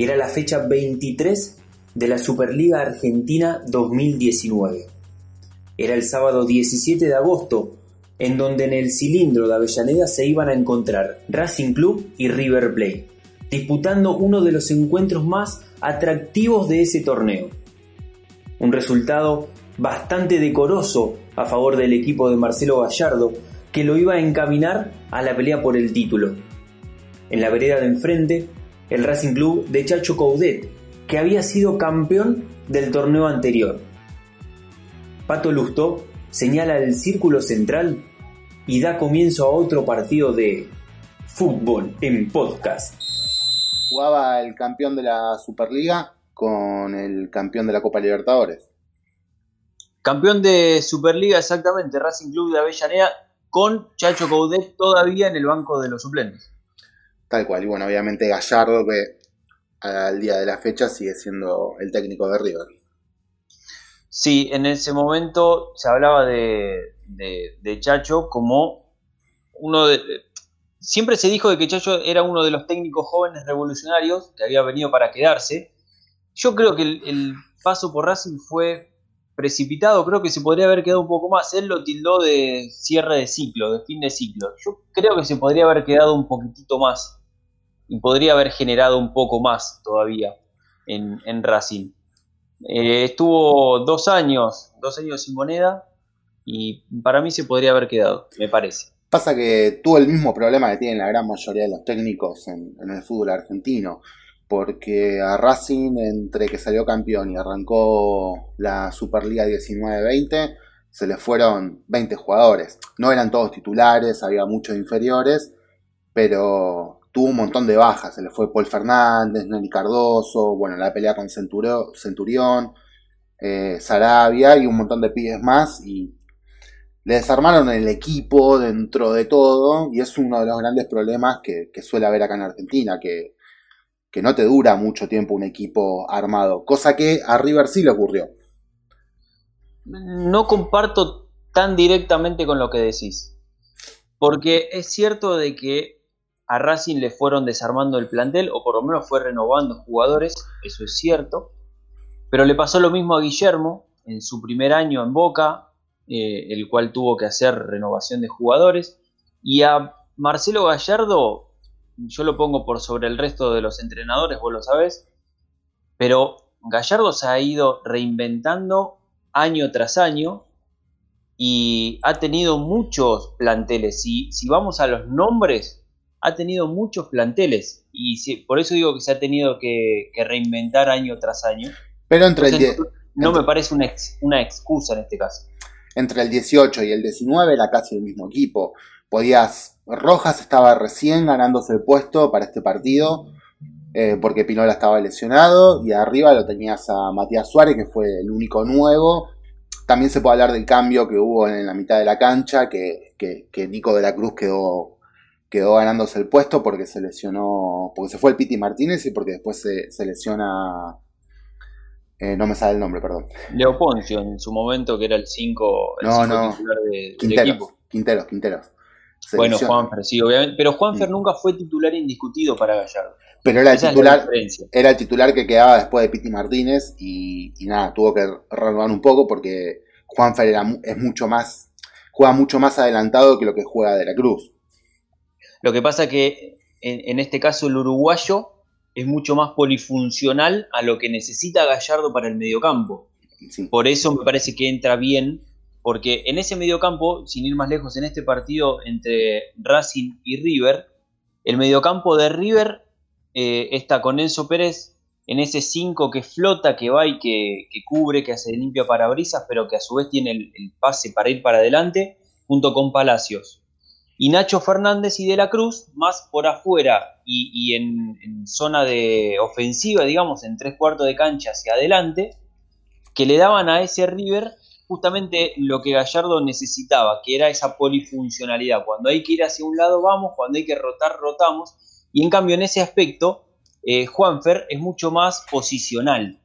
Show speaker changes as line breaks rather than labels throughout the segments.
Era la fecha 23 de la Superliga Argentina 2019. Era el sábado 17 de agosto, en donde en el cilindro de Avellaneda se iban a encontrar Racing Club y River Plate, disputando uno de los encuentros más atractivos de ese torneo. Un resultado bastante decoroso a favor del equipo de Marcelo Gallardo, que lo iba a encaminar a la pelea por el título. En la vereda de enfrente, el Racing Club de Chacho Coudet, que había sido campeón del torneo anterior. Pato Lusto señala el círculo central y da comienzo a otro partido de fútbol en podcast.
Jugaba el campeón de la Superliga con el campeón de la Copa Libertadores.
Campeón de Superliga, exactamente, Racing Club de Avellaneda, con Chacho Coudet todavía en el banco de los suplentes.
Tal cual, y bueno, obviamente Gallardo, que al día de la fecha sigue siendo el técnico de River.
Sí, en ese momento se hablaba de, de, Chacho como uno de... Siempre se dijo de que Chacho era uno de los técnicos jóvenes revolucionarios que había venido para quedarse. Yo creo que el, paso por Racing fue precipitado, creo que se podría haber quedado un poco más. Él lo tildó de cierre de ciclo, de fin de ciclo. Yo creo que se podría haber quedado un poquitito más y podría haber generado un poco más todavía en, Racing. Eh, estuvo dos años, dos años sin moneda y para mí se podría haber quedado, me parece.
Pasa que tuvo el mismo problema que tienen la gran mayoría de los técnicos en, el fútbol argentino, porque a Racing, entre que salió campeón y arrancó la Superliga 19-20, se le fueron 20 jugadores. No eran todos titulares, había muchos inferiores, pero tuvo un montón de bajas. Se le fue Paul Fernández, Nelly Cardoso, bueno, la pelea con Centurión, eh, Sarabia y un montón de pibes más. Y le desarmaron el equipo dentro de todo. Y es uno de los grandes problemas que, suele haber acá en Argentina, que, que no te dura mucho tiempo un equipo armado. Cosa que a River sí le ocurrió.
No comparto tan directamente con lo que decís. Porque es cierto de que a Racing le fueron desarmando el plantel, o por lo menos fue renovando jugadores, eso es cierto. Pero le pasó lo mismo a Guillermo en su primer año en Boca, eh, el cual tuvo que hacer renovación de jugadores. Y a Marcelo Gallardo, yo lo pongo por sobre el resto de los entrenadores, vos lo sabés, pero Gallardo se ha ido reinventando año tras año y ha tenido muchos planteles. Si, si vamos a los nombres, ha tenido muchos planteles y por eso digo que se ha tenido que, reinventar año tras año.
Pero entre el
no me parece una, una excusa en este caso.
Entre el 18 y el 19 era casi el mismo equipo. Podías. Rojas estaba recién ganándose el puesto para este partido. Eh, porque Pinola estaba lesionado. Y arriba lo tenías a Matías Suárez, que fue el único nuevo. También se puede hablar del cambio que hubo en la mitad de la cancha. Que, que, que Nico de la Cruz quedó quedó ganándose el puesto porque se lesionó, porque se fue el Piti Martínez y porque después se, lesiona, eh, no me sale el nombre, perdón.
Leo Poncio en su momento que era el 5
no, no. titular
de,
Quinteros, del equipo. Quinteros, Quinteros.
Bueno, Juanfer, sí, obviamente, pero Juanfer nunca fue titular indiscutido para Gallardo.
Pero era el titular, era el titular que quedaba después de Piti Martínez y, nada, tuvo que renovar un poco porque Juanfer era, es mucho más, juega mucho más adelantado que lo que juega de la Cruz.
Lo que pasa que en, este caso el uruguayo es mucho más polifuncional a lo que necesita Gallardo para el mediocampo. Por eso me parece que entra bien, porque en ese mediocampo, sin ir más lejos, en este partido entre Racing y River, el mediocampo de River eh, está con Enzo Pérez en ese 5 que flota, que va y que, cubre, que hace limpia parabrisas, pero que a su vez tiene el, pase para ir para adelante, junto con Palacios. Y Nacho Fernández y De la Cruz más por afuera y, en, zona de ofensiva, digamos, en tres cuartos de cancha hacia adelante, que le daban a ese River justamente lo que Gallardo necesitaba, que era esa polifuncionalidad. Cuando hay que ir hacia un lado, vamos, cuando hay que rotar, rotamos. Y en cambio, en ese aspecto, eh, Juanfer es mucho más posicional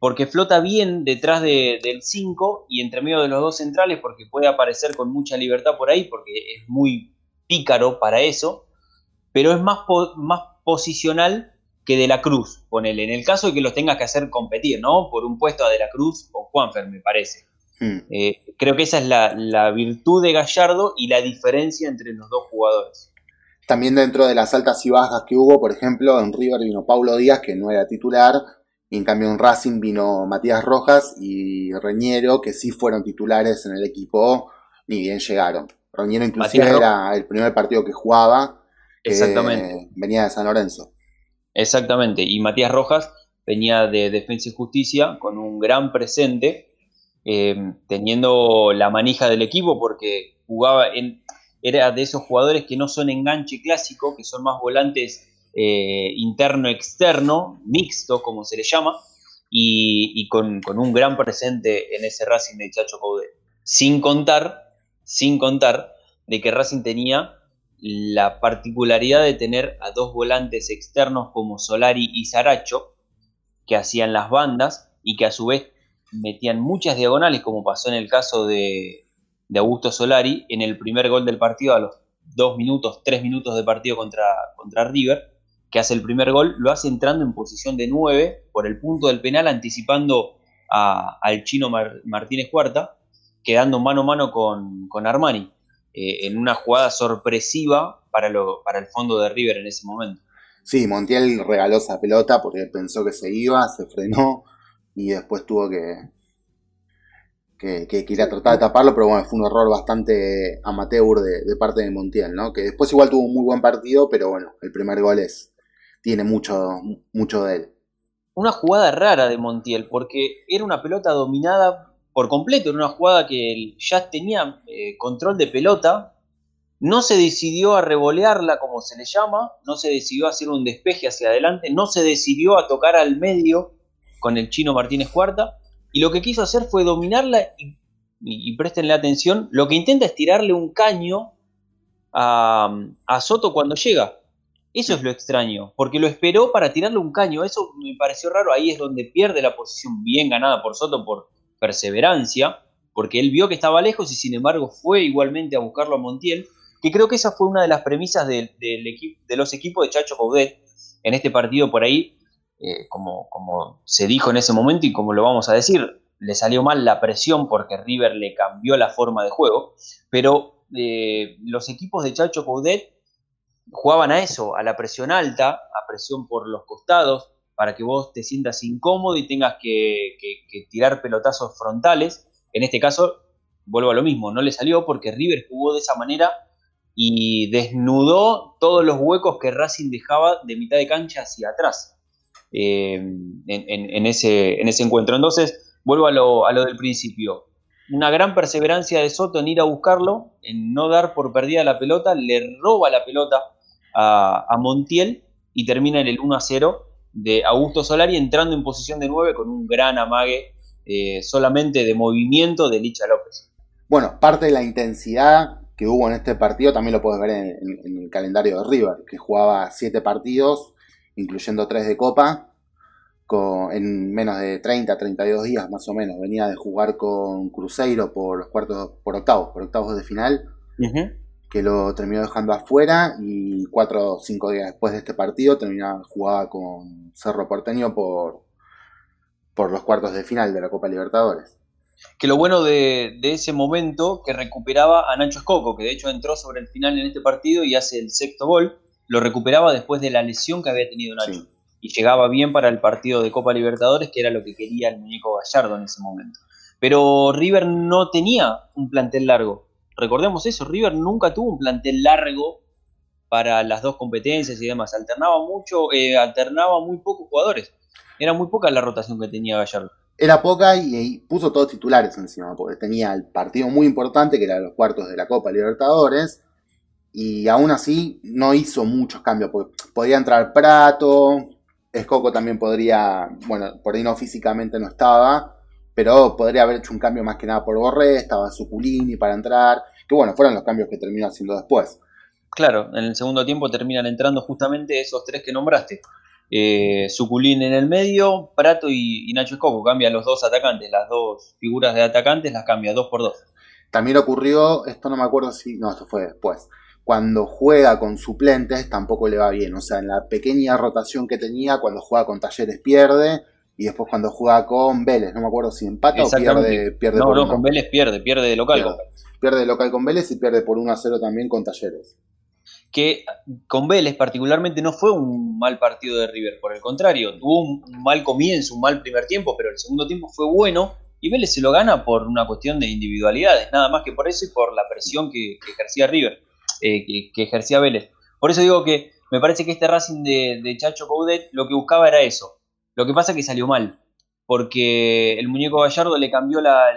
porque flota bien detrás del 5 y entre medio de los dos centrales, porque puede aparecer con mucha libertad por ahí, porque es muy pícaro para eso, pero es más, más posicional que De la Cruz, ponele, en el caso de que los tengas que hacer competir, ¿no? Por un puesto a De la Cruz o Juanfer, me parece. Hmm. Eh, creo que esa es la, virtud de Gallardo y la diferencia entre los dos jugadores.
También dentro de las altas y bajas que hubo, por ejemplo, en River vino Paulo Díaz, que no era titular, y en cambio en Racing vino Matías Rojas y Reñero, que sí fueron titulares en el equipo, ni bien llegaron. Reñero inclusive era el primer partido que jugaba, Exactamente. venía de San Lorenzo.
Exactamente, y Matías Rojas venía de Defensa y Justicia con un gran presente, eh, teniendo la manija del equipo porque jugaba en, era de esos jugadores que no son enganche clásico, que son más volantes eh, interno-externo, mixto como se le llama, y, con, un gran presente en ese Racing de Chacho Caudé. Sin contar, sin contar de que Racing tenía la particularidad de tener a dos volantes externos como Solari y Saracho, que hacían las bandas y que a su vez metían muchas diagonales, como pasó en el caso de, Augusto Solari, en el primer gol del partido, a los dos minutos, tres minutos de partido contra, contra River, que hace el primer gol, lo hace entrando en posición de nueve por el punto del penal, anticipando al chino Martínez Cuarta, quedando mano a mano con, con Armani. Eh, en una jugada sorpresiva para, lo, para el fondo de River en ese momento.
Sí, Montiel regaló esa pelota porque pensó que se iba, se frenó y después tuvo que, que, que, tratar de taparlo, pero bueno, fue un error bastante amateur de, parte de Montiel, ¿no? Que después igual tuvo un muy buen partido, pero bueno, el primer gol es, tiene mucho, mucho de él.
Una jugada rara de Montiel, porque era una pelota dominada por completo, en una jugada que ya tenía eh, control de pelota, no se decidió a revolearla como se le llama, no se decidió a hacer un despeje hacia adelante, no se decidió a tocar al medio con el chino Martínez Cuarta, y lo que quiso hacer fue dominarla y, préstenle atención, lo que intenta es tirarle un caño a, Soto cuando llega. Eso es lo extraño, porque lo esperó para tirarle un caño, eso me pareció raro, ahí es donde pierde la posición bien ganada por Soto por perseverancia, porque él vio que estaba lejos y sin embargo fue igualmente a buscarlo a Montiel, que creo que esa fue una de las premisas de, de los equipos de Chacho Coudet en este partido por ahí, eh, como, se dijo en ese momento y como lo vamos a decir, le salió mal la presión porque River le cambió la forma de juego, pero eh, los equipos de Chacho Coudet jugaban a eso, a la presión alta, a presión por los costados, para que vos te sientas incómodo y tengas que, tirar pelotazos frontales. En este caso, vuelvo a lo mismo, no le salió porque River jugó de esa manera y desnudó todos los huecos que Racing dejaba de mitad de cancha hacia atrás eh, en, ese, en, encuentro. Entonces, vuelvo a lo, del principio. Una gran perseverancia de Soto en ir a buscarlo, en no dar por perdida la pelota, le roba la pelota a, Montiel y termina en el 1 a 0 de Augusto Solari entrando en posición de 9 con un gran amague eh, solamente de movimiento de Licha López.
Bueno, parte de la intensidad que hubo en este partido también lo puedes ver en, el calendario de River, que jugaba 7 partidos, incluyendo 3 de Copa, con, en menos de 30, 32 días más o menos. Venía de jugar con Cruzeiro por los cuartos, por octavos, por octavos de final que lo terminó dejando afuera y cuatro o cinco días después de este partido terminaba jugaba con Cerro Porteño por, por los cuartos de final de la Copa Libertadores.
Que lo bueno de, ese momento que recuperaba a Nacho Escoco, que de hecho entró sobre el final en este partido y hace el sexto gol, lo recuperaba después de la lesión que había tenido Nacho. Y llegaba bien para el partido de Copa Libertadores, que era lo que quería el muñeco Gallardo en ese momento. Pero River no tenía un plantel largo recordemos eso, River nunca tuvo un plantel largo para las dos competencias y demás. Alternaba mucho, eh, alternaba muy pocos jugadores. Era muy poca la rotación que tenía Gallardo.
Era poca y, puso todos titulares encima, porque tenía el partido muy importante que era los cuartos de la Copa Libertadores. Y aún así no hizo muchos cambios, porque podía entrar Prato, Escoco también podría, bueno, por ahí no físicamente no estaba, pero podría haber hecho un cambio más que nada por Borré, estaba Suculini para entrar, que bueno, fueron los cambios que terminó haciendo después.
Claro, en el segundo tiempo terminan entrando justamente esos tres que nombraste. Eh, en el medio, Prato y, Nacho Escoco, cambia los dos atacantes, las dos figuras de atacantes las cambia dos por dos.
También ocurrió, esto no me acuerdo si, no, esto fue después, cuando juega con suplentes tampoco le va bien. O sea, en la pequeña rotación que tenía, cuando juega con Talleres pierde, y después cuando juega con Vélez, no me acuerdo si empata o pierde, pierde
no, no, con Vélez pierde, pierde de local.
Pierde, pierde de local con Vélez y pierde por 1 a 0 también con Talleres
que con Vélez particularmente no fue un mal partido de River, por el contrario, tuvo un mal comienzo, un mal primer tiempo, pero el segundo tiempo fue bueno y Vélez se lo gana por una cuestión de individualidades, nada más que por eso y por la presión que, ejercía River, eh, que, ejercía Vélez. Por eso digo que me parece que este Racing de, Chacho Coudet lo que buscaba era eso. Lo que pasa es que salió mal, porque el muñeco Gallardo le cambió la,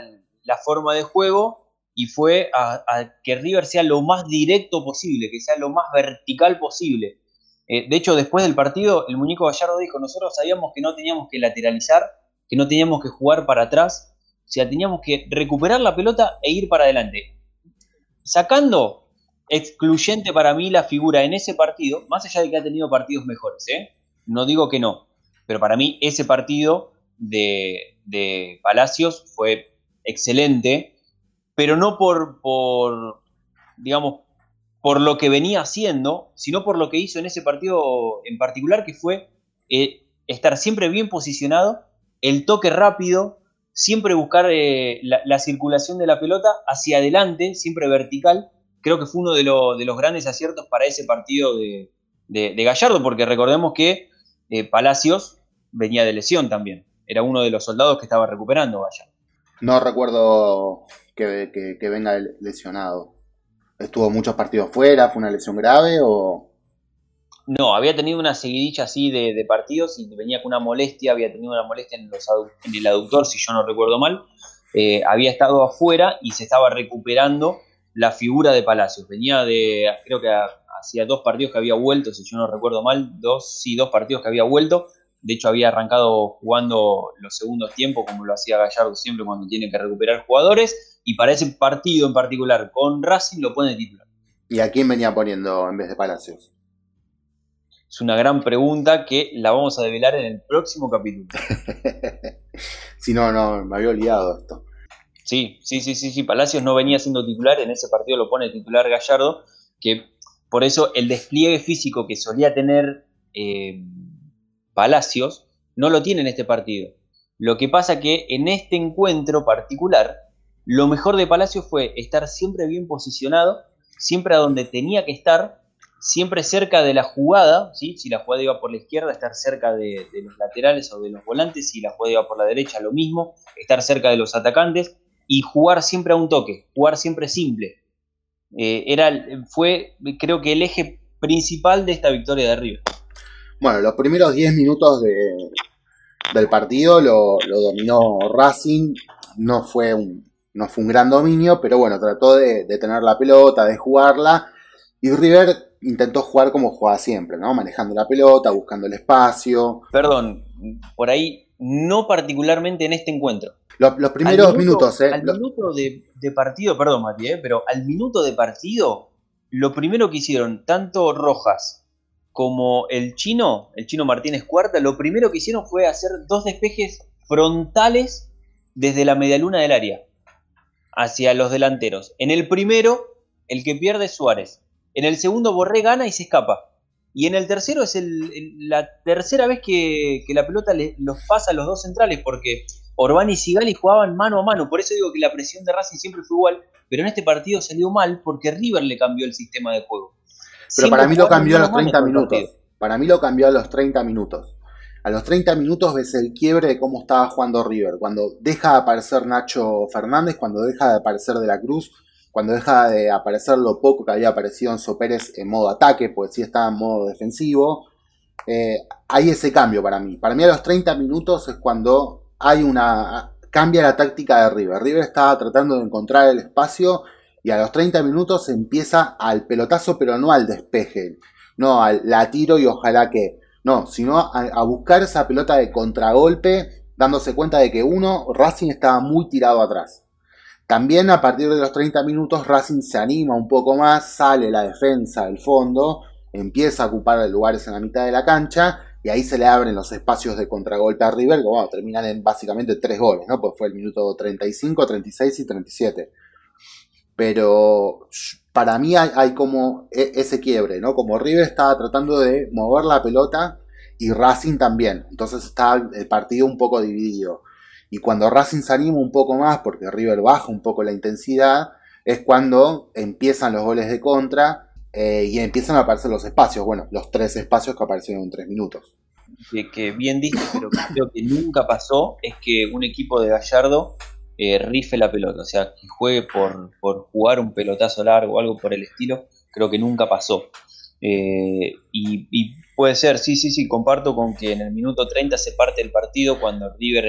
forma de juego y fue a, que River sea lo más directo posible, que sea lo más vertical posible. Eh, de hecho, después del partido, el muñeco Gallardo dijo, nosotros sabíamos que no teníamos que lateralizar, que no teníamos que jugar para atrás, o sea, teníamos que recuperar la pelota e ir para adelante. Sacando excluyente para mí la figura en ese partido, más allá de que ha tenido partidos mejores, ¿eh? no digo que no, pero para mí ese partido de, de Palacios fue excelente pero no por, por, digamos, por lo que venía haciendo, sino por lo que hizo en ese partido en particular, que fue eh, estar siempre bien posicionado, el toque rápido, siempre buscar eh, la, circulación de la pelota hacia adelante, siempre vertical. Creo que fue uno de, de los grandes aciertos para ese partido de, Gallardo, porque recordemos que eh, Palacios venía de lesión también. Era uno de los soldados que estaba recuperando Gallardo.
No recuerdo que, venga lesionado. ¿Estuvo muchos partidos fuera? ¿Fue una lesión grave o...?
No, había tenido una seguidilla así de, partidos y venía con una molestia, había tenido una molestia en, el aductor, si yo no recuerdo mal. Eh, había estado afuera y se estaba recuperando la figura de Palacios. Venía de, creo que hacía dos partidos que había vuelto, si yo no recuerdo mal, dos, sí, dos partidos que había vuelto. De hecho, había arrancado jugando los segundos tiempos, como lo hacía Gallardo siempre cuando tiene que recuperar jugadores y para ese partido en particular con Racing lo pone titular.
¿Y a quién venía poniendo en vez de Palacios?
Es una gran pregunta que la vamos a develar en el próximo capítulo.
si no, no, me había olvidado esto.
Sí, sí, sí, sí, sí. Palacios no venía siendo titular, en ese partido lo pone titular Gallardo, que por eso el despliegue físico que solía tener eh, Palacios no lo tiene en este partido. Lo que pasa que en este encuentro particular lo mejor de Palacio fue estar siempre bien posicionado, siempre a donde tenía que estar, siempre cerca de la jugada, ¿sí? si la jugada iba por la izquierda, estar cerca de, los laterales o de los volantes, si la jugada iba por la derecha, lo mismo, estar cerca de los atacantes y jugar siempre a un toque, jugar siempre simple. Eh, era, fue, creo que, el eje principal de esta victoria de River.
Bueno, los primeros 10 minutos del partido lo, lo dominó Racing, no fue un, no fue un gran dominio, pero bueno, trató de, tener la pelota, de jugarla. Y River intentó jugar como jugaba siempre, ¿no? Manejando la pelota, buscando el espacio.
Perdón, por ahí no particularmente en este encuentro.
Los, primeros minutos, ¿eh?
Al minuto de, partido, perdón, Mati, ¿eh? pero al minuto de partido, lo primero que hicieron, tanto Rojas como el chino, el chino Martínez Cuarta, lo primero que hicieron fue hacer dos despejes frontales desde la medialuna del área hacia los delanteros. En el primero, el que pierde es Suárez. En el segundo, Borré gana y se escapa. Y en el tercero es la tercera vez que, la pelota los pasa a los dos centrales, porque Orbán y Sigali jugaban mano a mano. Por eso digo que la presión de Racing siempre fue igual, pero en este partido salió mal porque River le cambió el sistema de juego.
Pero para mí lo cambió a los 30 minutos. Para mí lo cambió a los 30 minutos. A los 30 minutos ves el quiebre de cómo estaba jugando River. Cuando deja de aparecer Nacho Fernández, cuando deja de aparecer De la Cruz, cuando deja de aparecer lo poco que había aparecido en Pérez en modo ataque, pues sí estaba en modo defensivo. Eh, hay ese cambio para mí. Para mí a los 30 minutos es cuando hay una... cambia la táctica de River. River estaba tratando de encontrar el espacio y a los 30 minutos empieza al pelotazo, pero no al despeje. No, al la tiro y ojalá que no, sino a, buscar esa pelota de contragolpe, dándose cuenta de que uno, Racing estaba muy tirado atrás. También a partir de los 30 minutos Racing se anima un poco más, sale la defensa del fondo, empieza a ocupar lugares en la mitad de la cancha y ahí se le abren los espacios de contragolpe a River, que bueno, terminan en básicamente tres goles, ¿no? Pues fue el minuto 35, 36 y 37. pero para mí hay, como e, ese quiebre, ¿no? Como River estaba tratando de mover la pelota y Racing también. Entonces está el partido un poco dividido. Y cuando Racing se anima un poco más, porque River baja un poco la intensidad, es cuando empiezan los goles de contra eh, y empiezan a aparecer los espacios. Bueno, los tres espacios que aparecieron en tres minutos.
Que, bien dice, pero creo que nunca pasó es que un equipo de Gallardo eh, rife la pelota, o sea, que juegue por, por jugar un pelotazo largo o algo por el estilo, creo que nunca pasó. Eh, y, puede ser, sí, sí, sí, comparto con que en el minuto 30 se parte el partido cuando River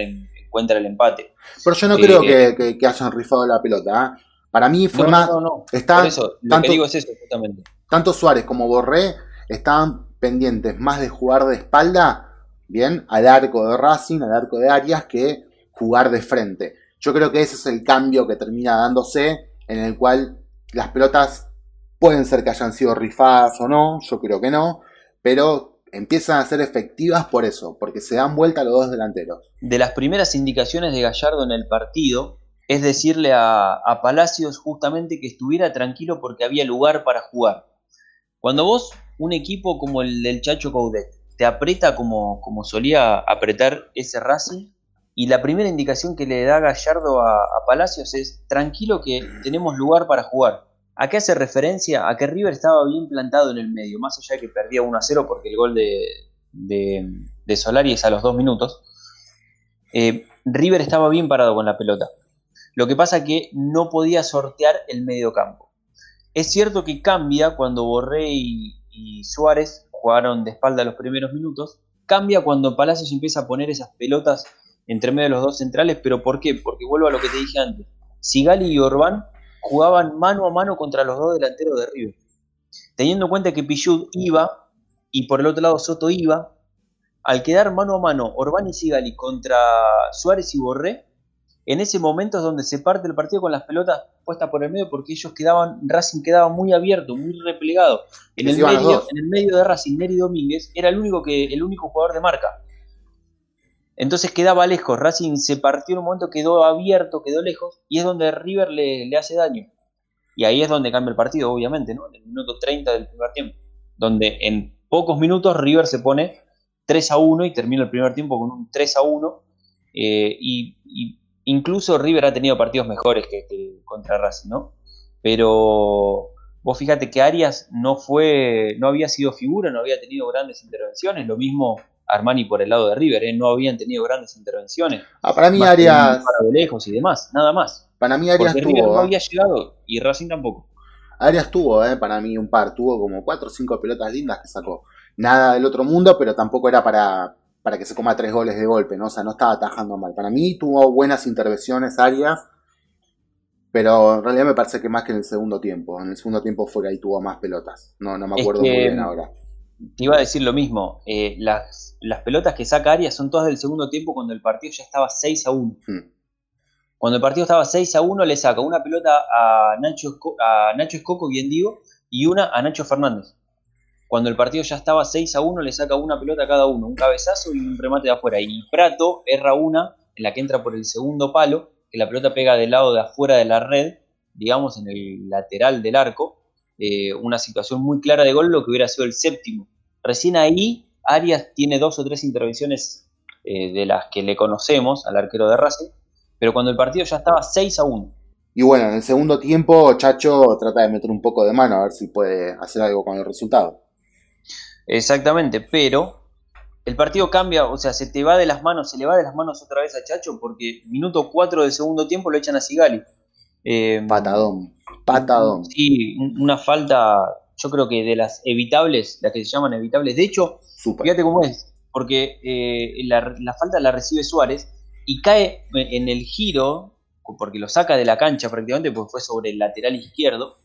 encuentra el empate.
Pero yo no creo eh, que, hayan rifado la pelota. Para mí fue más.
No, no, Por eso, lo que digo es eso, justamente.
Tanto Suárez como Borré estaban pendientes más de jugar de espalda, bien, al arco de Racing, al arco de Arias, que jugar de frente. Yo creo que ese es el cambio que termina dándose, en el cual las pelotas pueden ser que hayan sido rifadas o no, yo creo que no, pero empiezan a ser efectivas por eso, porque se dan vuelta los dos delanteros.
De las primeras indicaciones de Gallardo en el partido es decirle a, Palacios justamente que estuviera tranquilo porque había lugar para jugar. Cuando vos, un equipo como el del Chacho Coudet, te aprieta como, como solía apretar ese Racing, y la primera indicación que le da Gallardo a, Palacios es tranquilo que tenemos lugar para jugar. ¿A qué hace referencia? A que River estaba bien plantado en el medio, más allá de que perdía 1 a 0 porque el gol de, Solari es a los dos minutos. Eh, River estaba bien parado con la pelota. Lo que pasa que no podía sortear el medio campo. Es cierto que cambia cuando Borré y, Suárez jugaron de espalda los primeros minutos. Cambia cuando Palacios empieza a poner esas pelotas entre medio de los dos centrales, pero ¿por qué? Porque vuelvo a lo que te dije antes. Sigali y Orbán jugaban mano a mano contra los dos delanteros de River. Teniendo en cuenta que Pichud iba y por el otro lado Soto iba, al quedar mano a mano Orbán y Sigali contra Suárez y Borré, en ese momento es donde se parte el partido con las pelotas puestas por el medio porque ellos quedaban, Racing quedaba muy abierto, muy replegado. En el, medio, en el medio de Racing, Neri Domínguez era el único, que, el único jugador de marca. Entonces quedaba lejos, Racing se partió en un momento, quedó abierto, quedó lejos, y es donde River le, hace daño. Y ahí es donde cambia el partido, obviamente, ¿no? En el minuto 30 del primer tiempo, donde en pocos minutos River se pone 3 a 1 y termina el primer tiempo con un 3 a 1. Eh, y, incluso River ha tenido partidos mejores que, que, contra Racing, ¿no? Pero vos fíjate que Arias no fue, no había sido figura, no había tenido grandes intervenciones, lo mismo Armani por el lado de River, ¿eh? no habían tenido grandes intervenciones.
Ah, para mí Arias.
Para de lejos y demás, nada más.
Para mí Arias tuvo.
River no había llegado y Racing tampoco.
Arias tuvo, eh, para mí, un par. Tuvo como cuatro o cinco pelotas lindas que sacó. Nada del otro mundo, pero tampoco era para, para que se coma tres goles de golpe, ¿no? O sea, no estaba atajando mal. Para mí tuvo buenas intervenciones Arias, pero en realidad me parece que más que en el segundo tiempo. En el segundo tiempo fue que ahí tuvo más pelotas. No, no me acuerdo muy bien ahora
te iba a decir lo mismo. Eh, las, pelotas que saca Arias son todas del segundo tiempo cuando el partido ya estaba 6 a 1. Hmm. Cuando el partido estaba 6 a 1, le saca una pelota a Nacho, a Nacho Escoco, bien digo, y una a Nacho Fernández. Cuando el partido ya estaba 6 a 1, le saca una pelota a cada uno, un cabezazo y un remate de afuera. Y Prato erra una en la que entra por el segundo palo, que la pelota pega del lado de afuera de la red, digamos en el lateral del arco, eh, una situación muy clara de gol, lo que hubiera sido el séptimo. Recién ahí Arias tiene dos o tres intervenciones eh, de las que le conocemos al arquero de Racing, pero cuando el partido ya estaba 6 a 1.
Y bueno, en el segundo tiempo Chacho trata de meter un poco de mano a ver si puede hacer algo con el resultado.
Exactamente, pero el partido cambia, o sea, se te va de las manos, se le va de las manos otra vez a Chacho porque minuto 4 del segundo tiempo lo echan a Sigali.
Eh, patadón, patadón.
Sí, una falta, yo creo que de las evitables, las que se llaman evitables. De hecho, fíjate cómo es, porque eh, la, falta la recibe Suárez y cae en el giro, porque lo saca de la cancha prácticamente, porque fue sobre el lateral izquierdo.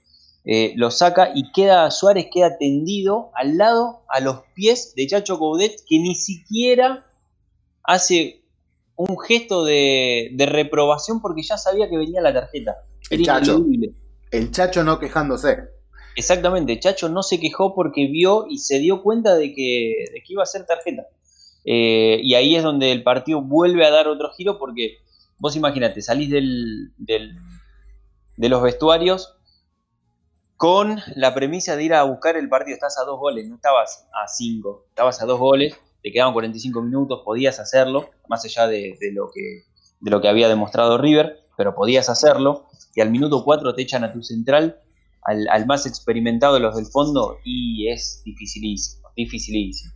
Eh, lo saca y queda Suárez queda tendido al lado, a los pies de Chacho Coudet, que ni siquiera hace un gesto de, reprobación porque ya sabía que venía la tarjeta.
El Chacho. El Chacho no quejándose.
Exactamente, Chacho no se quejó porque vio y se dio cuenta de que, iba a ser tarjeta. Eh, y ahí es donde el partido vuelve a dar otro giro porque vos imagínate, salís del, de los vestuarios con la premisa de ir a buscar el partido. Estás a dos goles, no estabas a cinco, estabas a dos goles, te quedaban 45 minutos, podías hacerlo, más allá de, lo, que, de lo que había demostrado River, pero podías hacerlo. Y al minuto 4 te echan a tu central, al, más experimentado de los del fondo, y es dificilísimo, dificilísimo.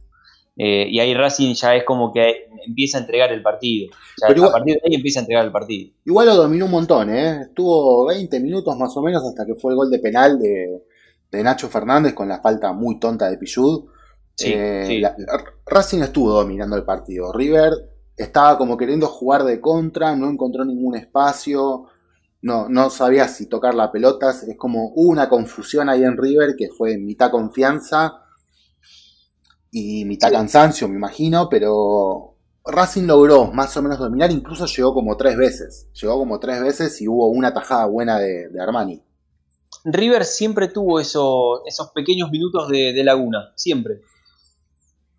Eh, y ahí Racing ya es como que empieza a entregar el partido. a partir de ahí empieza a entregar el partido.
Igual lo dominó un montón, ¿eh? Estuvo 20 minutos más o menos hasta que fue el gol de penal de, Nacho Fernández con la falta muy tonta de Pichud. Eh, Racing estuvo dominando el partido. River estaba como queriendo jugar de contra, no encontró ningún espacio, no, no sabía si tocar la pelota. Es como una confusión ahí en River que fue mitad confianza y mitad cansancio, me imagino, pero Racing logró más o menos dominar, incluso llegó como tres veces. Llegó como tres veces y hubo una tajada buena de, Armani.
River siempre tuvo esos pequeños minutos de, laguna, siempre.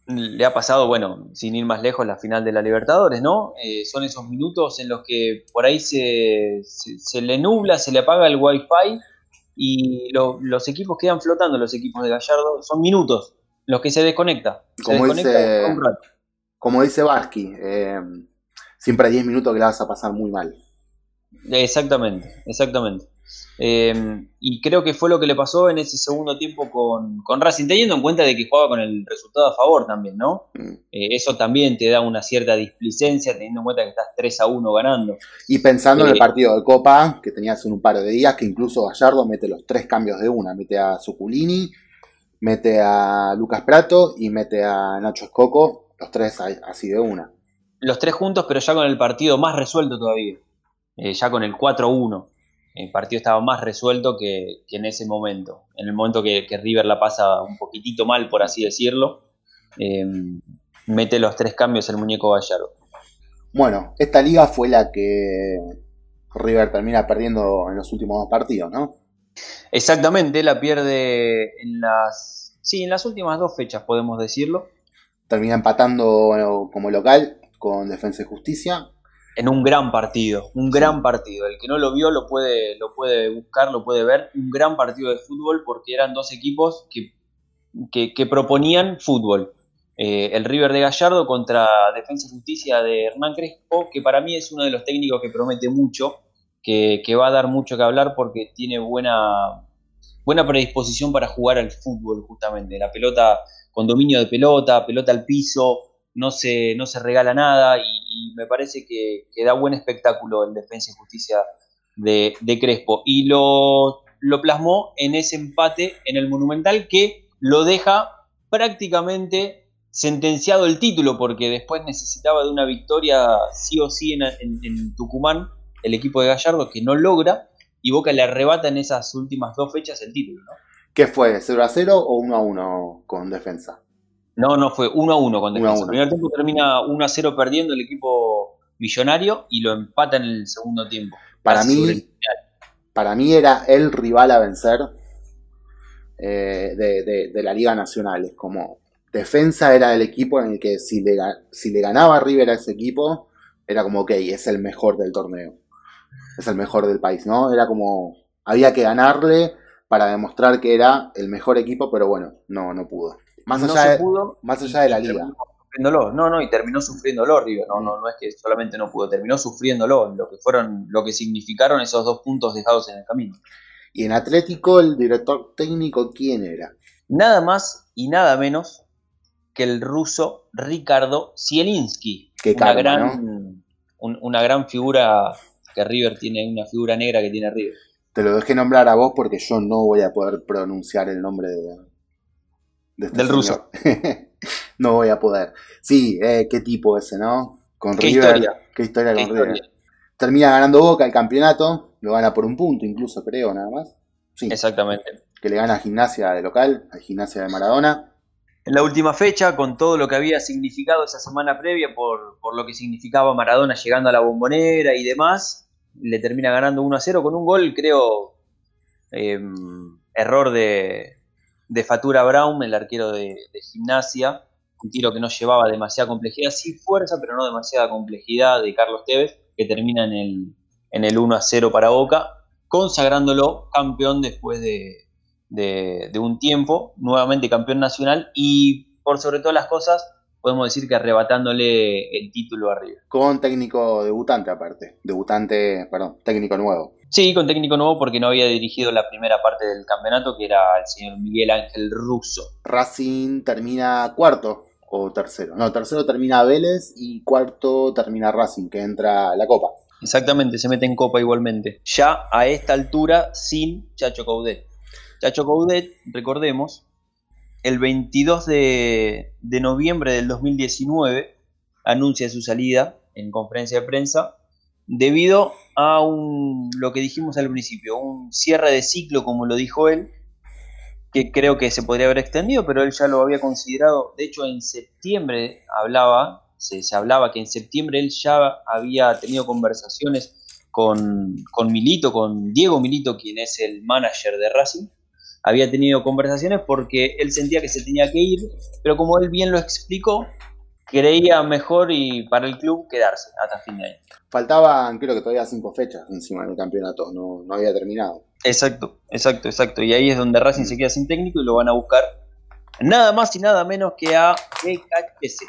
Le ha pasado, bueno, sin ir más lejos, la final de la Libertadores, ¿no? Eh, son esos minutos en los que por ahí se, se, le nubla, se le apaga el wifi y los equipos quedan flotando, los equipos de Gallardo. Son minutos, los que se desconecta.
como, dice, como dice Barsky, eh, siempre hay 10 minutos que la vas a pasar muy mal.
Exactamente, exactamente. Eh, y creo que fue lo que le pasó en ese segundo tiempo con, con, Racing, teniendo en cuenta de que jugaba con el resultado a favor también, ¿no? Mm. Eh, eso también te da una cierta displicencia, teniendo en cuenta que estás 3 a 1 ganando.
Y pensando en el partido de Copa, que tenías en un par de días, que incluso Gallardo mete los tres cambios de una, mete a Zuculini, mete a Lucas Prato y mete a Nacho Escoco, los tres así de una.
Los tres juntos, pero ya con el partido más resuelto todavía, eh, ya con el 4-1. El partido estaba más resuelto que, en ese momento, en el momento que, River la pasa un poquitito mal, por así decirlo, em, mete los tres cambios el muñeco Gallardo.
Bueno, esta liga fue la que River termina perdiendo en los últimos dos partidos, ¿no?
Exactamente, la pierde en las, sí, en las últimas dos fechas, podemos decirlo.
Termina empatando como local con Defensa y Justicia.
En un gran partido, un gran partido. El que no lo vio lo puede, lo puede buscar, lo puede ver. Un gran partido de fútbol porque eran dos equipos que, que, proponían fútbol. Eh, el River de Gallardo contra Defensa y Justicia de Hernán Crespo, que para mí es uno de los técnicos que promete mucho que, va a dar mucho que hablar porque tiene buena, buena predisposición para jugar al fútbol, justamente. La pelota con dominio de pelota, pelota al piso, no se, no se regala nada y, me parece que, da buen espectáculo el Defensa y Justicia de, Crespo. Y lo, lo plasmó en ese empate en el Monumental que lo deja prácticamente sentenciado el título porque después necesitaba de una victoria sí o sí en Tucumán el equipo de Gallardo que no logra y Boca le arrebata en esas últimas dos fechas el título. ¿no?
¿Qué fue? ¿0 a 0 o 1 a 1 con defensa?
No, no, fue 1 a 1 con defensa. El primer tiempo termina 1 a 0 perdiendo el equipo millonario y lo empata en el segundo tiempo.
Para mí, para mí era el rival a vencer eh, de, la Liga Nacional. Es como defensa era el equipo en el que si le, si le ganaba River a ese equipo, era como, ok, es el mejor del torneo es el mejor del país, ¿no? Era como, había que ganarle para demostrar que era el mejor equipo, pero bueno, no, no pudo. Más allá, de, más allá de la liga.
No, no, y terminó sufriéndolo River, no, no, no es que solamente no pudo, terminó sufriéndolo, lo que fueron, lo que significaron esos dos puntos dejados en el camino.
Y en Atlético, el director técnico, ¿quién era?
Nada más y nada menos que el ruso Ricardo Zielinski. una, gran, una gran figura que River tiene una figura negra que tiene River.
Te lo dejé nombrar a vos porque yo no voy a poder pronunciar el nombre de,
este del ruso.
no voy a poder. Sí, eh, qué tipo ese, ¿no?
Con ¿Qué Historia?
Qué historia con River. Termina ganando Boca el campeonato, lo gana por un punto incluso, creo, nada más.
Sí. Exactamente.
Que le gana a Gimnasia de local, a Gimnasia de Maradona.
En la última fecha, con todo lo que había significado esa semana previa por, por lo que significaba Maradona llegando a la bombonera y demás, le termina ganando 1 a 0 con un gol, creo, em, error de, de, Fatura Brown, el arquero de, gimnasia, un tiro que no llevaba demasiada complejidad, sí fuerza, pero no demasiada complejidad de Carlos Tevez, que termina en el, en el 1 a 0 para Boca, consagrándolo campeón después de, un tiempo, nuevamente campeón nacional y por sobre todas las cosas podemos decir que arrebatándole el título arriba.
Con técnico debutante aparte, debutante, perdón, técnico nuevo.
Sí, con técnico nuevo porque no había dirigido la primera parte del campeonato, que era el señor Miguel Ángel Russo.
Racing termina cuarto o tercero. No, tercero termina Vélez y cuarto termina Racing, que entra a la Copa.
Exactamente, se mete en Copa igualmente. Ya a esta altura sin Chacho Caudet. Chacho Caudet, recordemos, el 22 de, de noviembre del 2019 anuncia su salida en conferencia de prensa debido a un, lo que dijimos al principio, un cierre de ciclo, como lo dijo él, que creo que se podría haber extendido, pero él ya lo había considerado. De hecho, en septiembre hablaba, se, hablaba que en septiembre él ya había tenido conversaciones con, con Milito, con Diego Milito, quien es el manager de Racing. Había tenido conversaciones porque él sentía que se tenía que ir, pero como él bien lo explicó, creía mejor y para el club quedarse hasta fin de año.
Faltaban, creo que todavía cinco fechas encima del campeonato, no, no había terminado.
Exacto, exacto, exacto. Y ahí es donde Racing se queda sin técnico y lo van a buscar nada más y nada menos que a BKC.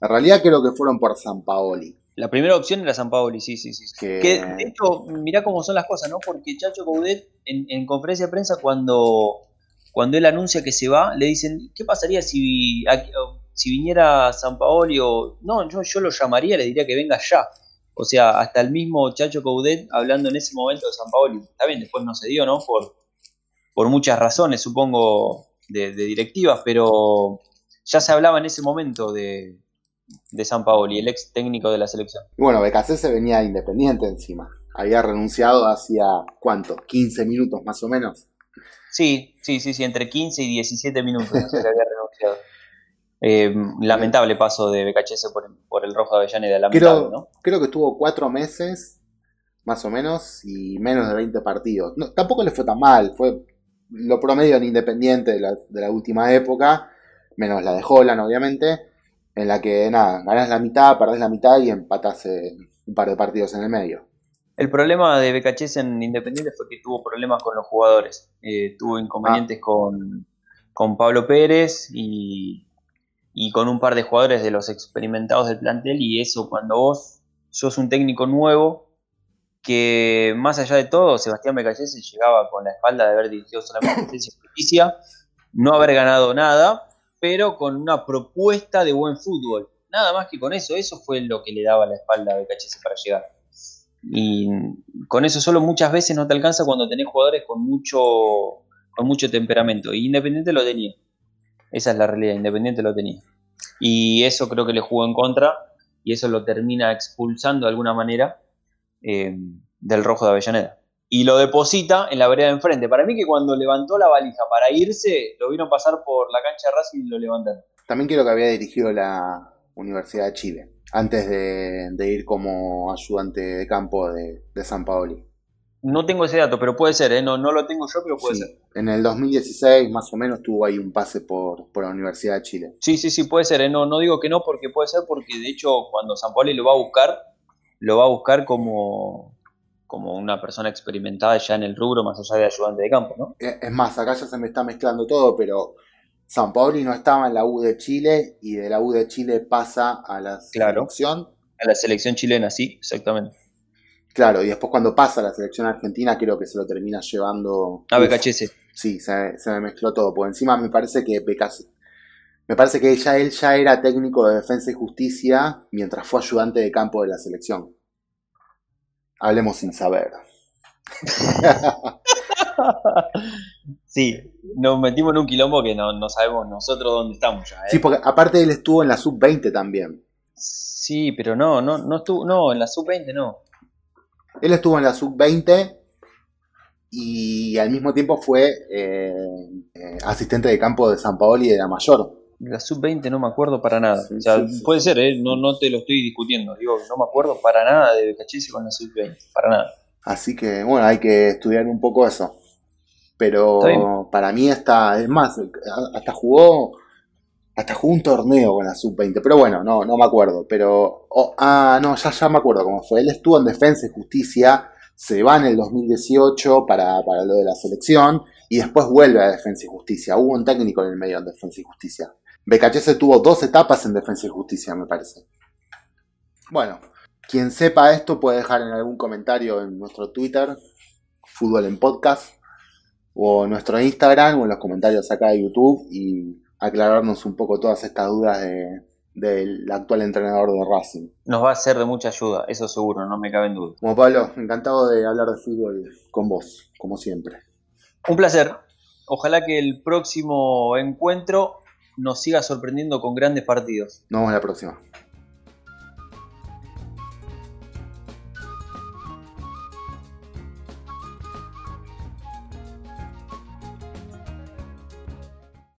En realidad creo que fueron por San Paoli.
La primera opción era San Paoli, sí, sí, sí. Que... de hecho, mirá cómo son las cosas, ¿no? Porque Chacho Coudet en, en conferencia de prensa cuando, cuando él anuncia que se va, le dicen, ¿qué pasaría si si viniera San Paoli o... No, yo, yo lo llamaría, le diría que venga ya. O sea, hasta el mismo Chacho Coudet hablando en ese momento de San Paoli. Está bien, después no se dio, ¿no? Por, por muchas razones, supongo, de, directivas, pero ya se hablaba en ese momento de, de San Paoli, el ex técnico de la selección.
Bueno, BKC se venía independiente encima. Había renunciado hacía, ¿cuánto? ¿15 minutos más o menos?
Sí, sí, sí, sí, entre 15 y 17 minutos se había renunciado. Eh, lamentable paso de BKHS por, por el Rojo de Avellaneda, lamentable,
creo,
¿no?
Creo que estuvo cuatro meses, más o menos, y menos de 20 partidos. tampoco le fue tan mal, fue lo promedio en Independiente de la, última época, menos la de Holland, obviamente, en la que, nada, ganás la mitad, perdés la mitad y empatás un par de partidos en el medio.
El problema de BKHS en Independiente fue que tuvo problemas con los jugadores. Eh, tuvo inconvenientes ah. con, con Pablo Pérez y y con un par de jugadores de los experimentados del plantel y eso cuando vos sos un técnico nuevo que más allá de todo Sebastián Becallese llegaba con la espalda de haber dirigido solamente justicia, no haber ganado nada, pero con una propuesta de buen fútbol. Nada más que con eso, eso fue lo que le daba la espalda a Becallese para llegar. Y con eso solo muchas veces no te alcanza cuando tenés jugadores con mucho, con mucho temperamento. Y Independiente lo tenía. Esa es la realidad, Independiente lo tenía. Y eso creo que le jugó en contra y eso lo termina expulsando de alguna manera eh, del rojo de Avellaneda. Y lo deposita en la vereda de enfrente. Para mí que cuando levantó la valija para irse, lo vieron pasar por la cancha de Racing y lo levantaron.
También quiero que había dirigido la Universidad de Chile, antes de, ir como ayudante de campo de, de San Paoli.
No tengo ese dato, pero puede ser, ¿eh? no, no lo tengo yo, pero puede ser.
En el 2016 más o menos tuvo ahí un pase por, la Universidad de Chile.
Sí, sí, sí, puede ser. ¿eh? No, no digo que no, porque puede ser, porque de hecho cuando San Paoli lo va a buscar, lo va a buscar como, como una persona experimentada ya en el rubro, más allá de ayudante de campo, ¿no?
Eh, es más, acá ya se me está mezclando todo, pero San Paoli no estaba en la U de Chile y de la U de Chile pasa a la selección.
A la selección chilena, sí, exactamente.
Claro, y después cuando pasa la selección argentina, creo que se lo termina llevando.
A BKHS.
Sí, se, me mezcló todo. Por encima me parece que Me parece que ya él ya era técnico de defensa y justicia mientras fue ayudante de campo de la selección. Hablemos sin saber.
sí, nos metimos en un quilombo que no, sabemos nosotros dónde estamos ya. ¿eh?
Sí, porque aparte él estuvo en la sub-20 también.
Sí, pero no, no, no estuvo, no, en la sub-20 no.
Él estuvo en la sub-20 y al mismo tiempo fue eh, eh, asistente de campo de San Paoli de la mayor.
La sub-20 no me acuerdo para nada. o sea, puede ser, ¿eh? no, no te lo estoy discutiendo. Digo, no me acuerdo para nada de Becachese con la sub-20. Para nada.
Así que, bueno, hay que estudiar un poco eso. Pero para mí está, es más, hasta jugó hasta jugó un torneo con la sub-20, pero bueno, no, no me acuerdo. Pero, ah, no, ya, ya me acuerdo cómo fue. Él estuvo en Defensa y Justicia se va en el 2018 para, para lo de la selección y después vuelve a Defensa y Justicia. Hubo un técnico en el medio en Defensa y Justicia. BKHS tuvo dos etapas en Defensa y Justicia, me parece. Bueno, quien sepa esto puede dejar en algún comentario en nuestro Twitter, Fútbol en Podcast, o nuestro Instagram, o en los comentarios acá de YouTube, y aclararnos un poco todas estas dudas del actual entrenador de Racing.
Nos va a ser de mucha ayuda, eso seguro, no me cabe en duda.
Como Pablo, encantado de hablar de fútbol con vos, como siempre.
Un placer. Ojalá que el próximo encuentro nos siga sorprendiendo con grandes partidos.
Nos vemos la próxima.